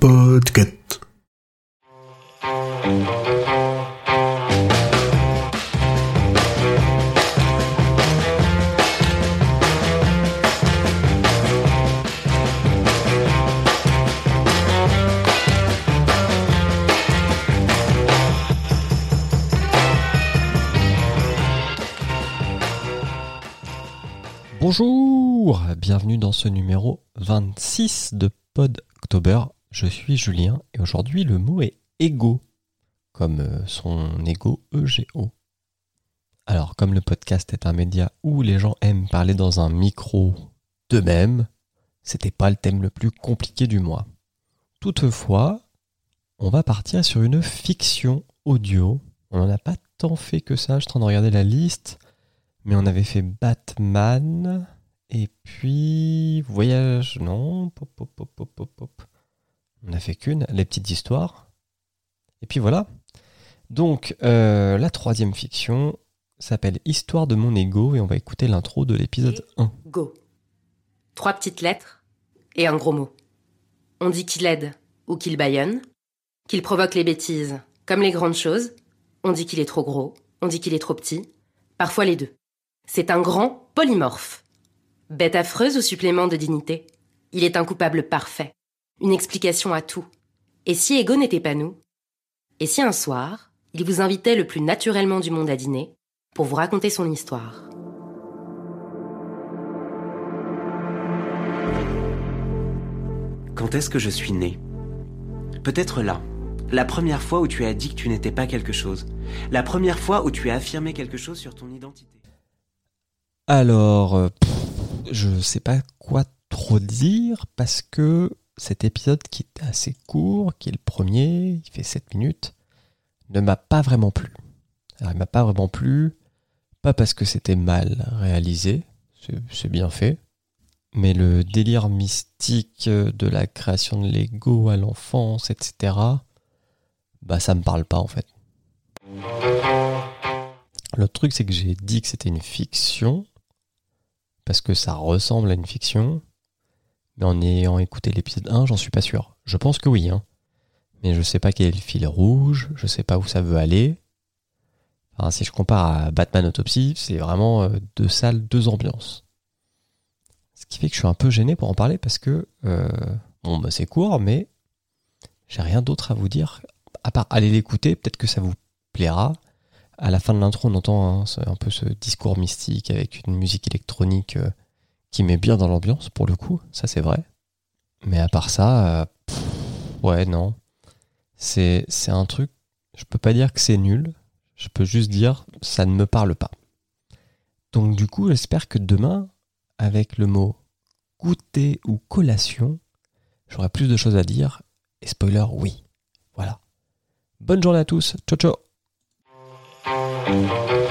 Podcast. Bonjour, bienvenue dans ce numéro 26 de Pod October. Je suis Julien et aujourd'hui le mot est ego, comme euh, son ego EGO. Alors, comme le podcast est un média où les gens aiment parler dans un micro d'eux-mêmes, c'était pas le thème le plus compliqué du mois. Toutefois, on va partir sur une fiction audio. On n'en a pas tant fait que ça, je suis en train de regarder la liste. Mais on avait fait Batman, et puis Voyage, non, pop, pop, pop, pop, pop. On a fait qu'une, les petites histoires. Et puis voilà. Donc, euh, la troisième fiction s'appelle Histoire de mon ego, et on va écouter l'intro de l'épisode 1. Go. Trois petites lettres et un gros mot. On dit qu'il aide ou qu'il baillonne, qu'il provoque les bêtises comme les grandes choses. On dit qu'il est trop gros, on dit qu'il est trop petit, parfois les deux. C'est un grand polymorphe. Bête affreuse ou supplément de dignité Il est un coupable parfait. Une explication à tout. Et si Ego n'était pas nous? Et si un soir, il vous invitait le plus naturellement du monde à dîner pour vous raconter son histoire? Quand est-ce que je suis né? Peut-être là, la première fois où tu as dit que tu n'étais pas quelque chose, la première fois où tu as affirmé quelque chose sur ton identité. Alors, euh, pff, je sais pas quoi trop dire parce que cet épisode qui est assez court, qui est le premier, il fait 7 minutes, ne m'a pas vraiment plu. Alors, il m'a pas vraiment plu, pas parce que c'était mal réalisé, c'est- bien fait, mais le délire mystique de la création de l'ego à l'enfance, etc., bah ça me parle pas en fait. Le truc, c'est que j'ai dit que c'était une fiction, parce que ça ressemble à une fiction, mais en ayant écouté l'épisode 1, j'en suis pas sûr. Je pense que oui, hein. mais je sais pas quel est le fil rouge, je sais pas où ça veut aller. Enfin, si je compare à Batman Autopsy, c'est vraiment euh, deux salles, deux ambiances. Ce qui fait que je suis un peu gêné pour en parler parce que, euh, bon, bah, c'est court, mais j'ai rien d'autre à vous dire, à part aller l'écouter, peut-être que ça vous plaira. À la fin de l'intro, on entend hein, un peu ce discours mystique avec une musique électronique euh, qui met bien dans l'ambiance, pour le coup, ça c'est vrai. Mais à part ça, euh, ouais, non. C'est c'est un truc, je peux pas dire que c'est nul, je peux juste dire ça ne me parle pas. Donc du coup, j'espère que demain, avec le mot goûter ou collation, j'aurai plus de choses à dire. Et spoiler, oui. Voilà. Bonne journée à tous. Ciao ciao. Thank you.